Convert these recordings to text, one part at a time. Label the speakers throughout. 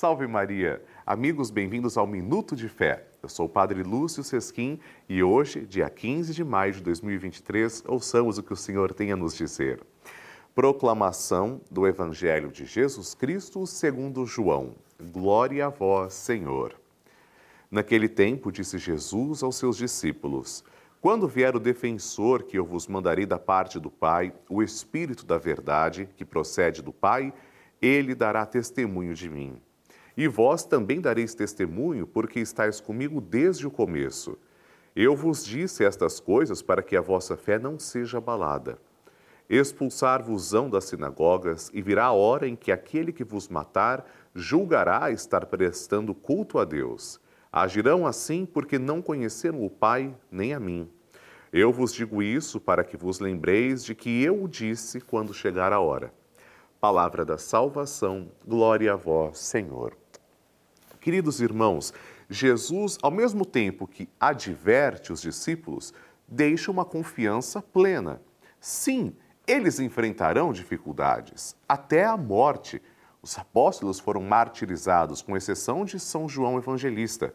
Speaker 1: Salve Maria! Amigos, bem-vindos ao Minuto de Fé. Eu sou o Padre Lúcio Sesquim e hoje, dia 15 de maio de 2023, ouçamos o que o Senhor tem a nos dizer. Proclamação do Evangelho de Jesus Cristo segundo João. Glória a vós, Senhor. Naquele tempo, disse Jesus aos seus discípulos: Quando vier o defensor que eu vos mandarei da parte do Pai, o Espírito da Verdade, que procede do Pai, ele dará testemunho de mim. E vós também dareis testemunho, porque estáis comigo desde o começo. Eu vos disse estas coisas para que a vossa fé não seja abalada. Expulsar-vos-ão das sinagogas, e virá a hora em que aquele que vos matar julgará estar prestando culto a Deus. Agirão assim porque não conheceram o Pai nem a mim. Eu vos digo isso para que vos lembreis de que eu o disse quando chegar a hora. Palavra da salvação, glória a vós, Senhor. Queridos irmãos, Jesus, ao mesmo tempo que adverte os discípulos, deixa uma confiança plena. Sim, eles enfrentarão dificuldades, até a morte. Os apóstolos foram martirizados, com exceção de São João Evangelista.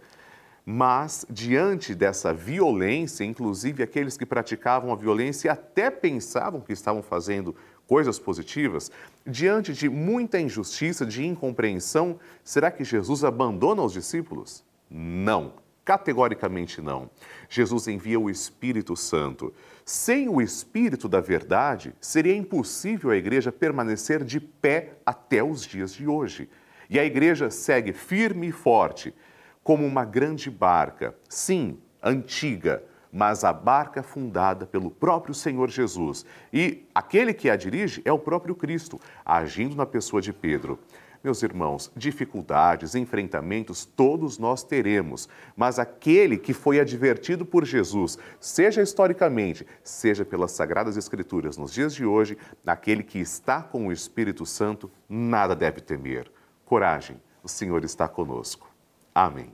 Speaker 1: Mas, diante dessa violência, inclusive aqueles que praticavam a violência até pensavam que estavam fazendo coisas positivas, diante de muita injustiça, de incompreensão, será que Jesus abandona os discípulos? Não, categoricamente não. Jesus envia o Espírito Santo. Sem o Espírito da Verdade, seria impossível a igreja permanecer de pé até os dias de hoje. E a igreja segue firme e forte, como uma grande barca, sim, antiga, mas a barca fundada pelo próprio Senhor Jesus. E aquele que a dirige é o próprio Cristo, agindo na pessoa de Pedro. Meus irmãos, dificuldades, enfrentamentos todos nós teremos, mas aquele que foi advertido por Jesus, seja historicamente, seja pelas Sagradas Escrituras nos dias de hoje, aquele que está com o Espírito Santo, nada deve temer. Coragem, o Senhor está conosco. Amém.